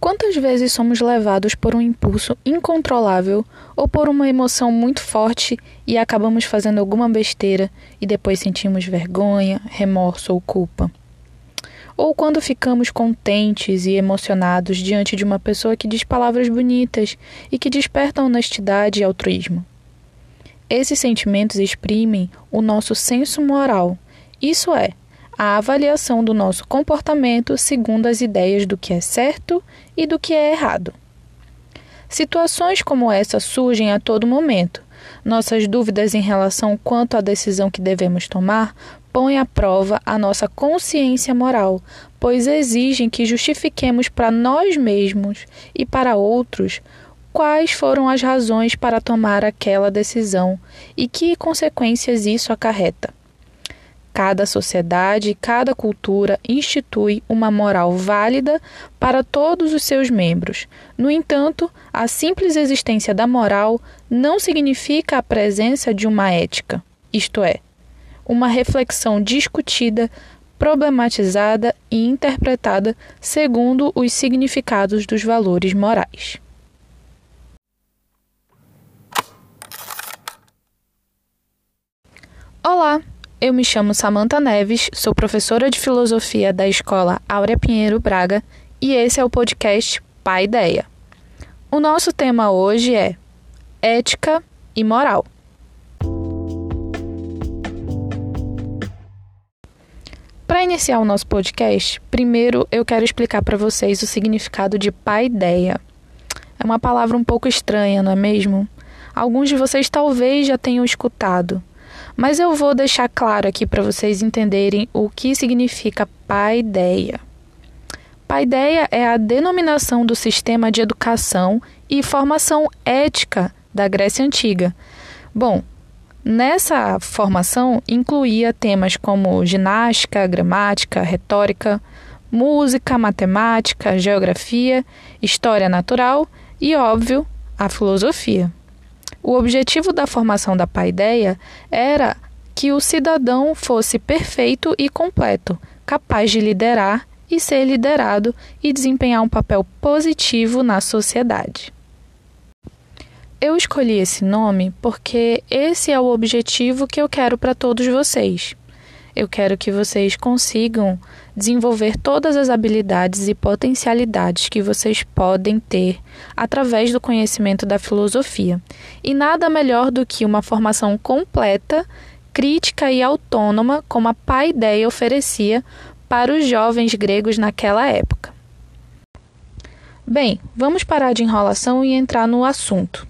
Quantas vezes somos levados por um impulso incontrolável ou por uma emoção muito forte e acabamos fazendo alguma besteira e depois sentimos vergonha, remorso ou culpa? Ou quando ficamos contentes e emocionados diante de uma pessoa que diz palavras bonitas e que desperta honestidade e altruísmo? Esses sentimentos exprimem o nosso senso moral, isso é, a avaliação do nosso comportamento segundo as ideias do que é certo e do que é errado. Situações como essa surgem a todo momento. Nossas dúvidas em relação quanto à decisão que devemos tomar põem à prova a nossa consciência moral, pois exigem que justifiquemos para nós mesmos e para outros quais foram as razões para tomar aquela decisão e que consequências isso acarreta. Cada sociedade, cada cultura institui uma moral válida para todos os seus membros. No entanto, a simples existência da moral não significa a presença de uma ética, isto é, uma reflexão discutida, problematizada e interpretada segundo os significados dos valores morais. Olá! Eu me chamo Samantha Neves, sou professora de filosofia da Escola Áurea Pinheiro Braga e esse é o podcast Pai Ideia. O nosso tema hoje é ética e moral. Para iniciar o nosso podcast, primeiro eu quero explicar para vocês o significado de paideia. É uma palavra um pouco estranha, não é mesmo? Alguns de vocês talvez já tenham escutado, mas eu vou deixar claro aqui para vocês entenderem o que significa paideia. Paideia é a denominação do sistema de educação e formação ética da Grécia Antiga. Bom, nessa formação incluía temas como ginástica, gramática, retórica, música, matemática, geografia, história natural e, óbvio, a filosofia. O objetivo da formação da paideia era que o cidadão fosse perfeito e completo, capaz de liderar e ser liderado e desempenhar um papel positivo na sociedade. Eu escolhi esse nome porque esse é o objetivo que eu quero para todos vocês. Eu quero que vocês consigam desenvolver todas as habilidades e potencialidades que vocês podem ter através do conhecimento da filosofia. E nada melhor do que uma formação completa, crítica e autônoma, como a Paideia oferecia para os jovens gregos naquela época. Bem, vamos parar de enrolação e entrar no assunto.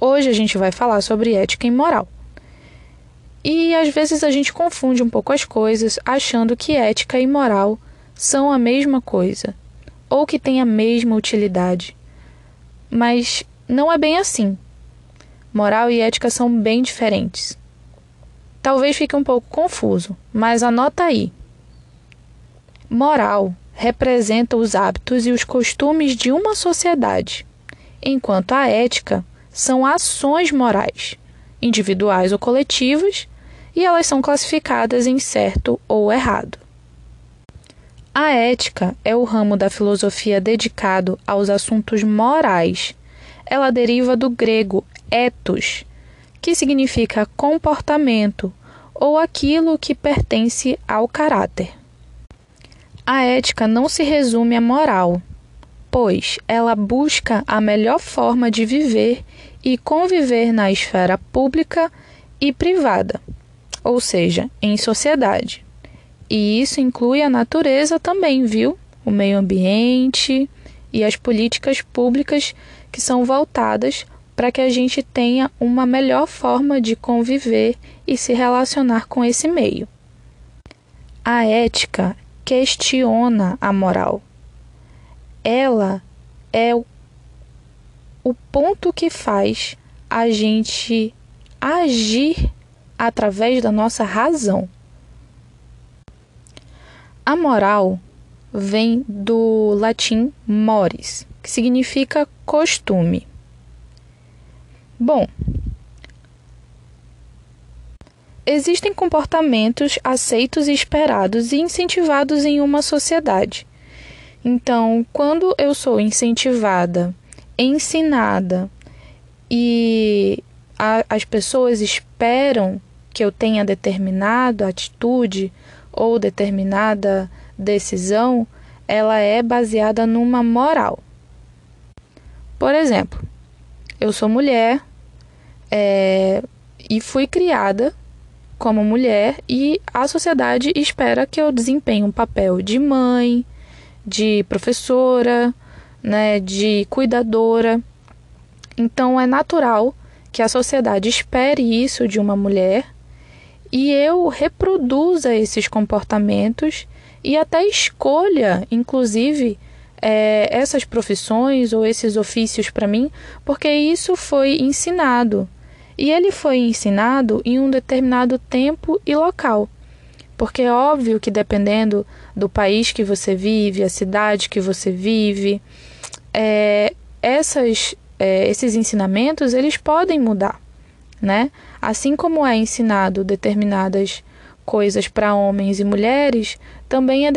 Hoje a gente vai falar sobre ética e moral. E às vezes a gente confunde um pouco as coisas, achando que ética e moral são a mesma coisa, ou que têm a mesma utilidade. Mas não é bem assim. Moral e ética são bem diferentes. Talvez fique um pouco confuso, mas anota aí. Moral representa os hábitos e os costumes de uma sociedade, enquanto a ética são ações morais, individuais ou coletivas, e elas são classificadas em certo ou errado. A ética é o ramo da filosofia dedicado aos assuntos morais. Ela deriva do grego ethos, que significa comportamento ou aquilo que pertence ao caráter. A ética não se resume à moral, pois ela busca a melhor forma de viver e conviver na esfera pública e privada ou seja, em sociedade. E isso inclui a natureza também, viu? O meio ambiente e as políticas públicas que são voltadas para que a gente tenha uma melhor forma de conviver e se relacionar com esse meio. A ética questiona a moral. Ela é o, ponto que faz a gente agir através da nossa razão. A moral vem do latim mores, que significa costume. Bom, existem comportamentos aceitos esperados e incentivados em uma sociedade Então, quando eu sou incentivada, ensinada e a, as pessoas esperam que eu tenha determinada atitude ou determinada decisão, ela é baseada numa moral. Por exemplo, eu sou mulher é, e fui criada como mulher e a sociedade espera que eu desempenhe um papel de mãe, de professora, né, de cuidadora. Então é natural que a sociedade espere isso de uma mulher e eu reproduza esses comportamentos e até escolha, inclusive, é, essas profissões ou esses ofícios para mim, porque isso foi ensinado. E ele foi ensinado em um determinado tempo e local. Porque é óbvio que dependendo do país que você vive, a cidade que você vive, é, essas, é, esses ensinamentos eles podem mudar, né? Assim como é ensinado determinadas coisas para homens e mulheres, também é,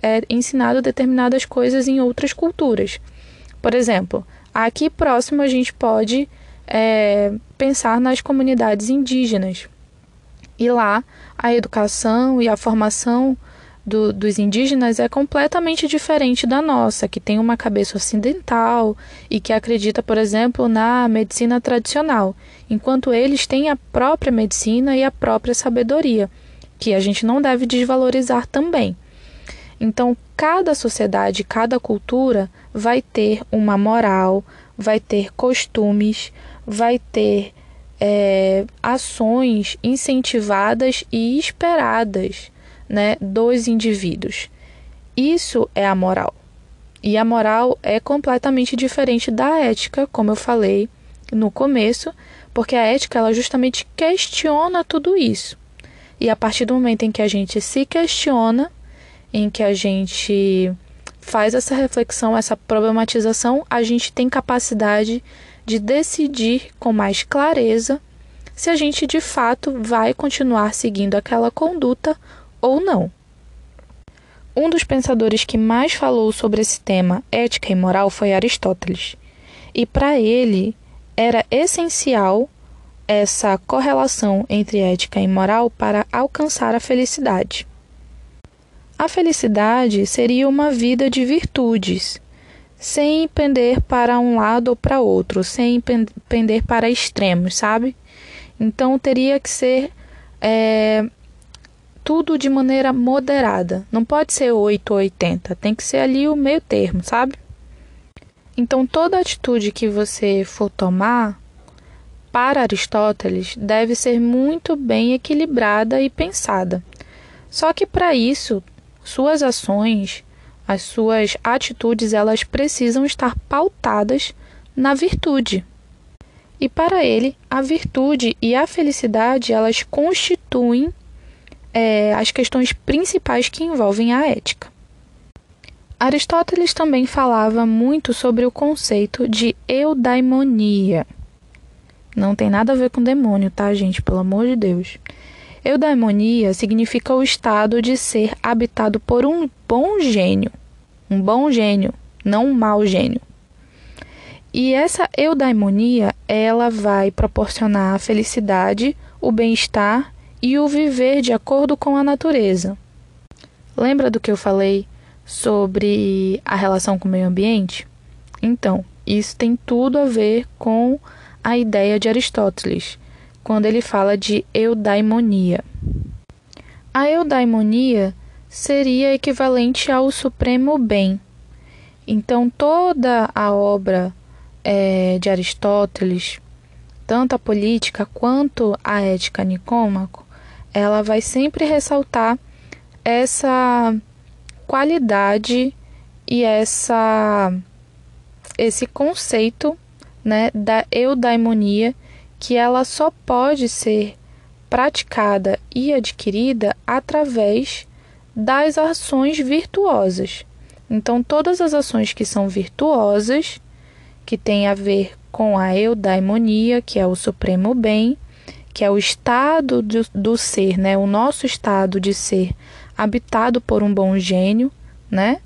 é ensinado determinadas coisas em outras culturas. Por exemplo, aqui próximo a gente pode é, pensar nas comunidades indígenas. E lá a educação e a formação do, dos indígenas é completamente diferente da nossa, que tem uma cabeça ocidental e que acredita, por exemplo, na medicina tradicional, enquanto eles têm a própria medicina e a própria sabedoria, que a gente não deve desvalorizar também. Então, cada sociedade, cada cultura vai ter uma moral, vai ter costumes, vai ter é, ações incentivadas e esperadas né, dos indivíduos. Isso é a moral. E a moral é completamente diferente da ética, como eu falei no começo, porque a ética ela justamente questiona tudo isso. E a partir do momento em que a gente se questiona, em que a gente faz essa reflexão, essa problematização, a gente tem capacidade de decidir com mais clareza se a gente de fato vai continuar seguindo aquela conduta ou não. Um dos pensadores que mais falou sobre esse tema, ética e moral, foi Aristóteles. E para ele era essencial essa correlação entre ética e moral para alcançar a felicidade. A felicidade seria uma vida de virtudes, sem pender para um lado ou para outro, sem pender para extremos, sabe? Então teria que ser é, tudo de maneira moderada. Não pode ser 8 ou 80, tem que ser ali o meio termo, sabe? Então toda atitude que você for tomar para Aristóteles deve ser muito bem equilibrada e pensada. Só que para isso, suas ações as suas atitudes elas precisam estar pautadas na virtude. E para ele, a virtude e a felicidade elas constituem é, as questões principais que envolvem a ética. Aristóteles também falava muito sobre o conceito de eudaimonia. Não tem nada a ver com demônio, tá, gente? Pelo amor de Deus. Eudaimonia significa o estado de ser habitado por um bom gênio. Um bom gênio, não um mau gênio. E essa eudaimonia, ela vai proporcionar a felicidade, o bem-estar e o viver de acordo com a natureza. Lembra do que eu falei sobre a relação com o meio ambiente? Então, isso tem tudo a ver com a ideia de Aristóteles, quando ele fala de eudaimonia. A eudaimonia seria equivalente ao supremo bem. Então, toda a obra é, de Aristóteles, tanto a política quanto a ética Nicômaco, ela vai sempre ressaltar essa qualidade e essa esse conceito né, da eudaimonia que ela só pode ser praticada e adquirida através das ações virtuosas. Então, todas as ações que são virtuosas, que têm a ver com a eudaimonia, que é o supremo bem, que é o estado do, do ser, né? O nosso estado de ser habitado por um bom gênio, né?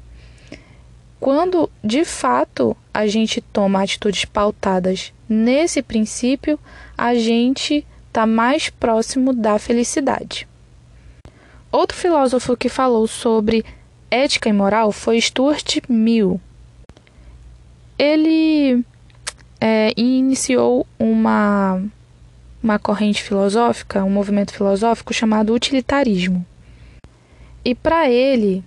quando de fato a gente toma atitudes pautadas nesse princípio, a gente está mais próximo da felicidade. Outro filósofo que falou sobre ética e moral foi Stuart Mill. Ele é, iniciou uma, uma corrente filosófica, um movimento filosófico chamado utilitarismo. E para ele,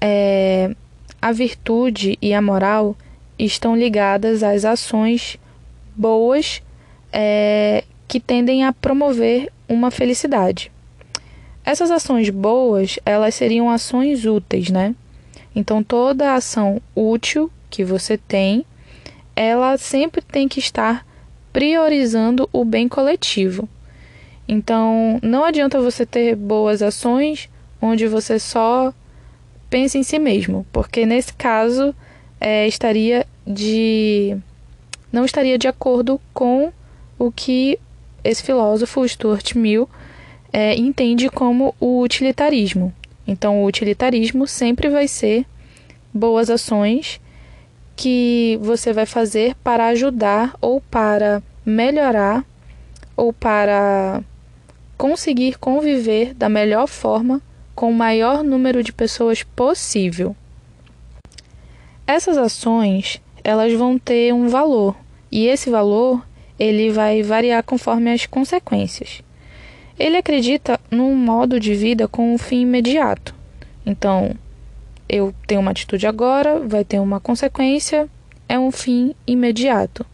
é, a virtude e a moral estão ligadas às ações boas é, que tendem a promover uma felicidade. Essas ações boas, elas seriam ações úteis, né? Então toda ação útil que você tem, ela sempre tem que estar priorizando o bem coletivo. Então, não adianta você ter boas ações onde você só pensa em si mesmo, porque nesse caso é, estaria de não estaria de acordo com o que esse filósofo Stuart Mill é, entende como o utilitarismo. Então, o utilitarismo sempre vai ser boas ações que você vai fazer para ajudar ou para melhorar ou para conseguir conviver da melhor forma com o maior número de pessoas possível. Essas ações, elas vão ter um valor, e esse valor ele vai variar conforme as consequências. Ele acredita num modo de vida com um fim imediato. Então, eu tenho uma atitude agora, vai ter uma consequência, é um fim imediato.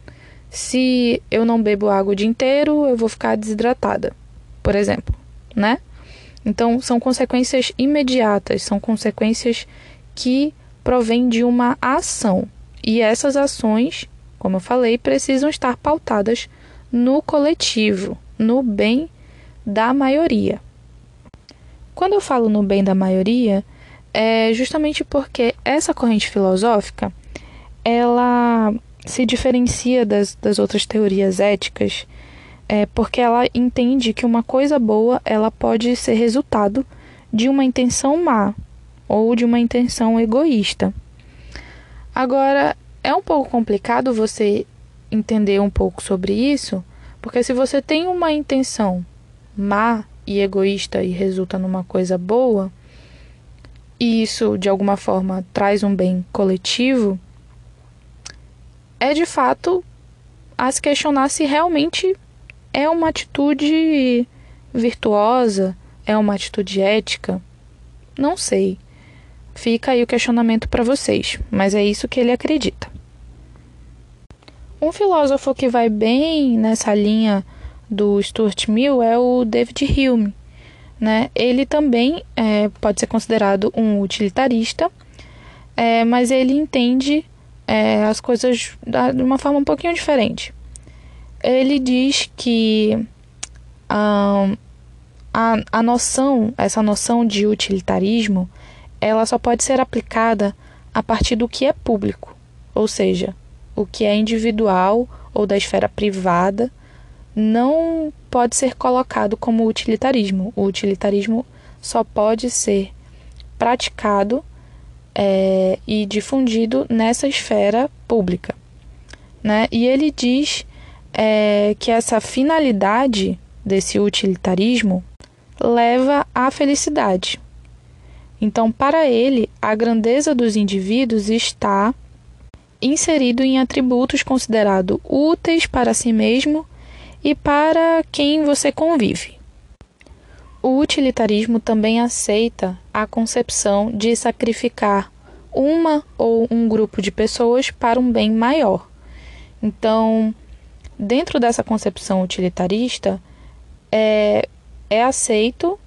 Se eu não bebo água o dia inteiro, eu vou ficar desidratada, por exemplo, né? Então, são consequências imediatas, são consequências que provêm de uma ação. E essas ações, como eu falei, precisam estar pautadas no coletivo, no bem da maioria. Quando eu falo no bem da maioria, é justamente porque essa corrente filosófica ela se diferencia das, das outras teorias éticas é porque ela entende que uma coisa boa ela pode ser resultado de uma intenção má ou de uma intenção egoísta. Agora, é um pouco complicado você entender um pouco sobre isso, porque se você tem uma intenção má e egoísta e resulta numa coisa boa, e isso de alguma forma traz um bem coletivo, é de fato a se questionar se realmente é uma atitude virtuosa? É uma atitude ética? Não sei. Fica aí o questionamento para vocês, mas é isso que ele acredita. Um filósofo que vai bem nessa linha do Stuart Mill é o David Hume. Né? Ele também é, pode ser considerado um utilitarista, é, mas ele entende é, as coisas de uma forma um pouquinho diferente ele diz que a, a noção, essa noção de utilitarismo, ela só pode ser aplicada a partir do que é público, ou seja, o que é individual ou da esfera privada não pode ser colocado como utilitarismo. O utilitarismo só pode ser praticado é, e difundido nessa esfera pública. Né? E ele diz é que essa finalidade desse utilitarismo leva à felicidade. Então, para ele, a grandeza dos indivíduos está inserido em atributos considerados úteis para si mesmo e para quem você convive. O utilitarismo também aceita a concepção de sacrificar uma ou um grupo de pessoas para um bem maior. Então, dentro dessa concepção utilitarista, é, é aceito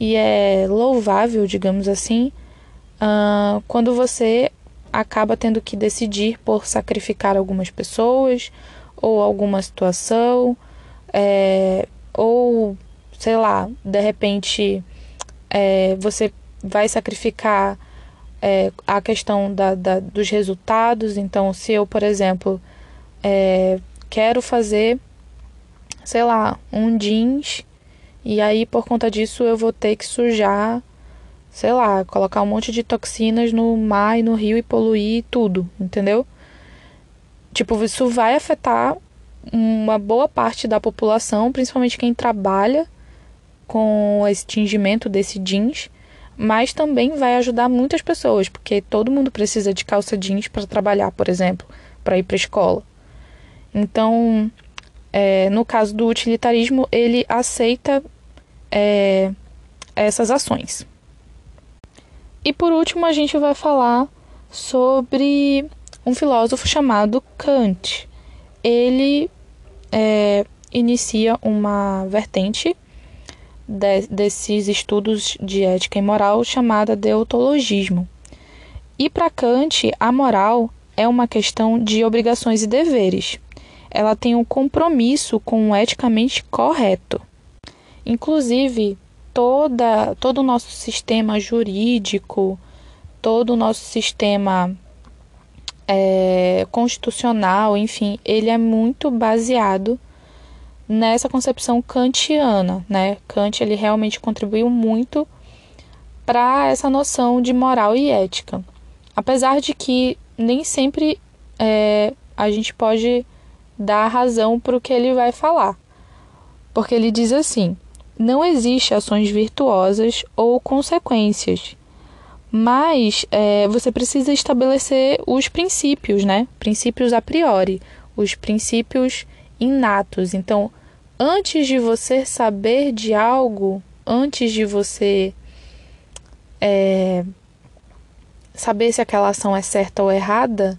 e é louvável, digamos assim, uh, quando você acaba tendo que decidir por sacrificar algumas pessoas ou alguma situação, é, ou sei lá, de repente é, você vai sacrificar é, a questão da, da, dos resultados. Então, se eu, por exemplo, é, quero fazer, sei lá, um jeans e aí por conta disso eu vou ter que sujar, sei lá, colocar um monte de toxinas no mar e no rio e poluir tudo, entendeu? Tipo, isso vai afetar uma boa parte da população, principalmente quem trabalha com esse tingimento desse jeans, mas também vai ajudar muitas pessoas, porque todo mundo precisa de calça jeans para trabalhar, por exemplo, para ir para a escola. Então, é, no caso do utilitarismo, ele aceita é, essas ações. E por último, a gente vai falar sobre um filósofo chamado Kant. Ele é, inicia uma vertente de, desses estudos de ética e moral chamada deontologismo. E para Kant, a moral é uma questão de obrigações e deveres. Ela tem um compromisso com o eticamente correto. Inclusive, toda, todo o nosso sistema jurídico, todo o nosso sistema é, constitucional, enfim, ele é muito baseado nessa concepção kantiana, né? Kant ele realmente contribuiu muito para essa noção de moral e ética, apesar de que nem sempre é, a gente pode dar razão para o que ele vai falar, porque ele diz assim: não existe ações virtuosas ou consequências, mas é, você precisa estabelecer os princípios, né? Princípios a priori, os princípios inatos. Então, antes de você saber de algo, antes de você é, saber se aquela ação é certa ou errada,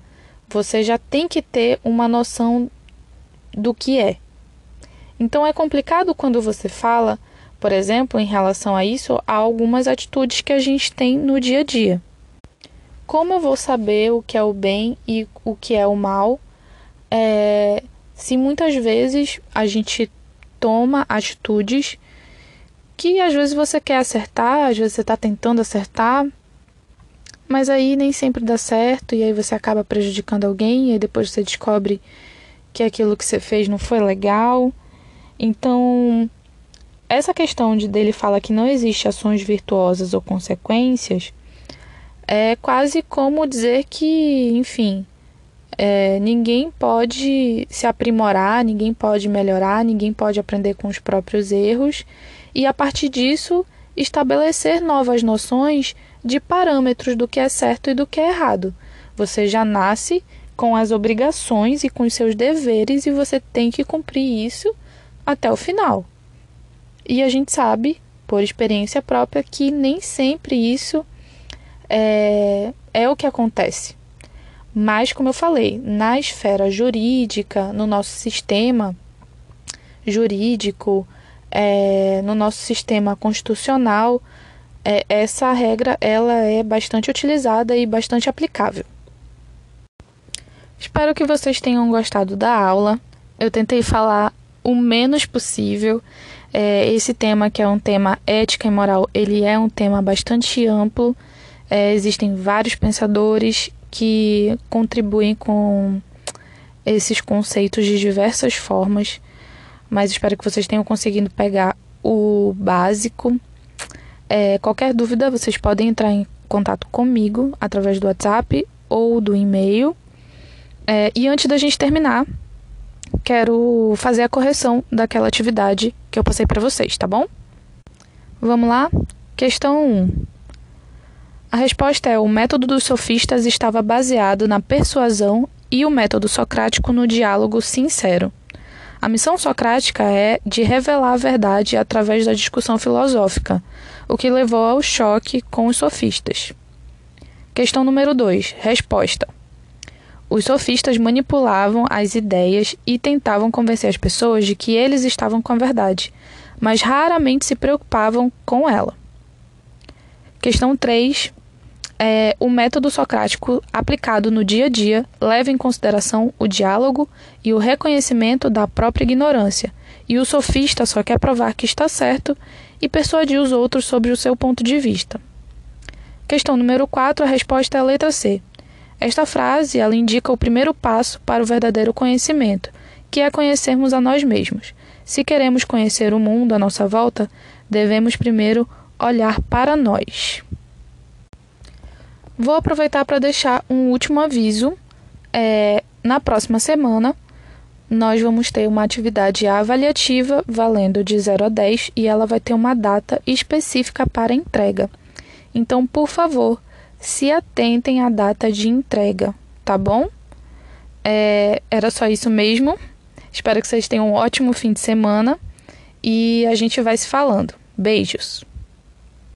você já tem que ter uma noção do que é. Então é complicado quando você fala, por exemplo, em relação a isso, há algumas atitudes que a gente tem no dia a dia. Como eu vou saber o que é o bem e o que é o mal? É, se muitas vezes a gente toma atitudes que às vezes você quer acertar, às vezes você está tentando acertar, mas aí nem sempre dá certo e aí você acaba prejudicando alguém e depois você descobre que aquilo que você fez não foi legal. Então, essa questão de dele fala que não existe ações virtuosas ou consequências é quase como dizer que, enfim, é, ninguém pode se aprimorar, ninguém pode melhorar, ninguém pode aprender com os próprios erros e, a partir disso, estabelecer novas noções de parâmetros do que é certo e do que é errado. Você já nasce com as obrigações e com os seus deveres e você tem que cumprir isso até o final. E a gente sabe, por experiência própria, que nem sempre isso é, é o que acontece. Mas, como eu falei, na esfera jurídica, no nosso sistema jurídico, é, no nosso sistema constitucional, é, essa regra ela é bastante utilizada e bastante aplicável. Espero que vocês tenham gostado da aula. Eu tentei falar o menos possível. É, esse tema, que é um tema ética e moral, ele é um tema bastante amplo. É, existem vários pensadores que contribuem com esses conceitos de diversas formas, mas espero que vocês tenham conseguido pegar o básico. É, qualquer dúvida, vocês podem entrar em contato comigo através do WhatsApp ou do e-mail. É, e antes da gente terminar, quero fazer a correção daquela atividade que eu passei para vocês, tá bom? Vamos lá? Questão 1. A resposta é: o método dos sofistas estava baseado na persuasão e o método socrático no diálogo sincero. A missão socrática é de revelar a verdade através da discussão filosófica, o que levou ao choque com os sofistas. Questão número 2. Resposta. Os sofistas manipulavam as ideias e tentavam convencer as pessoas de que eles estavam com a verdade, mas raramente se preocupavam com ela. Questão 3 é, o método socrático aplicado no dia a dia leva em consideração o diálogo e o reconhecimento da própria ignorância, e o sofista só quer provar que está certo e persuadir os outros sobre o seu ponto de vista. Questão número 4, a resposta é a letra C. Esta frase ela indica o primeiro passo para o verdadeiro conhecimento, que é conhecermos a nós mesmos. Se queremos conhecer o mundo à nossa volta, devemos primeiro olhar para nós. Vou aproveitar para deixar um último aviso. É, na próxima semana, nós vamos ter uma atividade avaliativa valendo de 0 a 10 e ela vai ter uma data específica para entrega. Então, por favor, se atentem à data de entrega, tá bom? É, era só isso mesmo. Espero que vocês tenham um ótimo fim de semana e a gente vai se falando. Beijos!